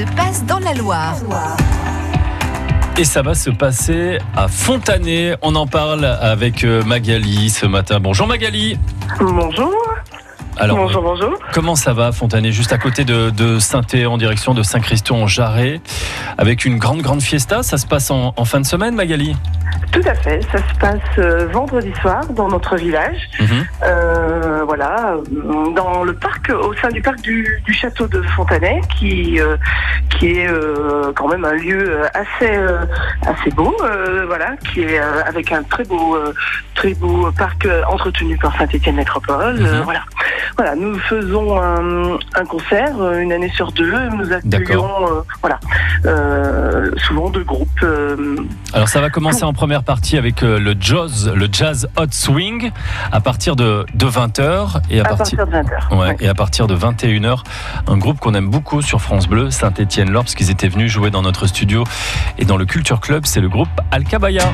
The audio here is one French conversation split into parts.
se passe dans la Loire. Et ça va se passer à Fontanet. On en parle avec euh, Magali ce matin. Bonjour Magali. Bonjour. Alors, bonjour, bonjour. comment ça va Fontanet Juste à côté de, de saint en direction de Saint-Christon-en-Jarret, avec une grande, grande fiesta? Ça se passe en, en fin de semaine, Magali? À fait. Ça se passe euh, vendredi soir dans notre village. Mhm. Euh, voilà, dans le parc, au sein du parc du, du château de Fontanet, qui euh, qui est euh, quand même un lieu assez assez beau. voilà, qui est avec un très beau très beau parc entretenu par Saint-Étienne Métropole. Mhm. voilà, voilà. Nous faisons un, un concert euh, une année sur deux. Nous accueillons euh, voilà euh, souvent deux groupes. Alors ça va commencer en première partie avec le jazz, le jazz hot swing à partir de, de 20h et à, à partir partir de 20h. Ouais, et à partir de 21h, un groupe qu'on aime beaucoup sur France Bleu, Saint-Étienne-Lors, parce qu'ils étaient venus jouer dans notre studio et dans le Culture Club, c'est le groupe Alcabaya.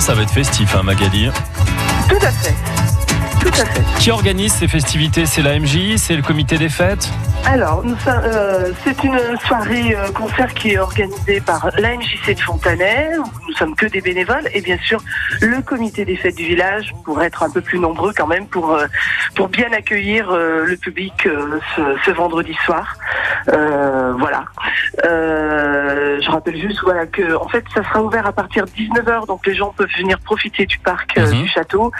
Ça va être festif, hein, Magali. Tout à fait. Tout à fait. Qui organise ces festivités? C'est la MJ C'est le comité des fêtes? Alors, euh, c'est une soirée euh, concert qui est organisée par l'AMJC de Fontanet, où nous sommes que des bénévoles, et bien sûr le comité des fêtes du village pour être un peu plus nombreux quand même, pour euh, pour bien accueillir le public ce, ce vendredi soir. Euh, voilà. Euh, je rappelle juste voilà que en fait ça sera ouvert à partir de 19h, donc les gens peuvent venir profiter du parc euh, Mhm. du château.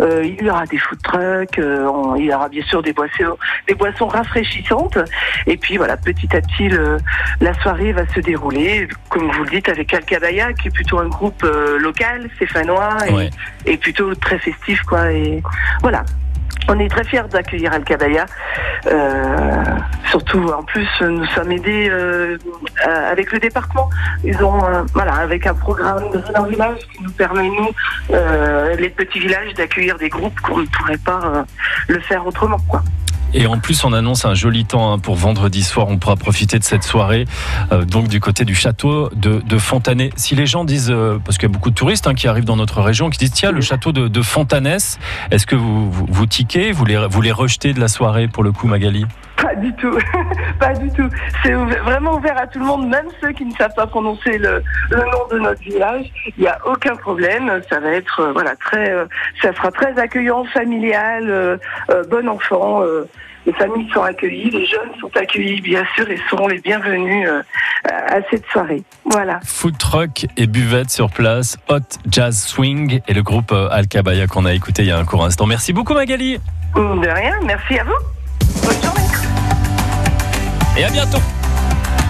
Euh, il y aura des food trucks, euh, on- il y aura bien sûr des boissons, des boissons rafraîchissantes. Et puis voilà, petit à petit, le- la soirée va se dérouler, comme vous le dites, avec Alcabaya, qui est plutôt un groupe local, stéphanois, et, Ouais. et plutôt très festif, quoi. Et voilà. On est très fiers d'accueillir Alcabaya. Euh, surtout, en plus, nous sommes aidés euh, euh, avec le département. Ils ont, euh, voilà, avec un programme de village qui nous permet, nous, euh, les petits villages, d'accueillir des groupes qu'on ne pourrait pas le faire autrement, quoi. Et en plus, on annonce un joli temps hein, pour vendredi soir. On pourra profiter de cette soirée, euh, donc du côté du château de, de. Si les gens disent, euh, parce qu'il y a beaucoup de touristes hein, qui arrivent dans notre région, qui disent tiens, le château de, de Fontanès, est-ce que vous, vous, vous tiquez vous les, vous les rejetez de la soirée pour le coup, Magali? Pas du tout, pas du tout. C'est vraiment ouvert à tout le monde, même ceux qui ne savent pas prononcer le, le nom de notre village. Il n'y a aucun problème. Ça va être euh, voilà très, euh, ça sera très accueillant, familial, euh, bon enfant. les familles sont accueillies, les jeunes sont accueillis bien sûr et seront les bienvenus à cette soirée. Voilà. Food truck et buvette sur place, hot jazz swing et le groupe euh, Alcabaya qu'on a écouté il y a un court instant. Merci beaucoup, Magali, De rien. Merci à vous. Et à bientôt.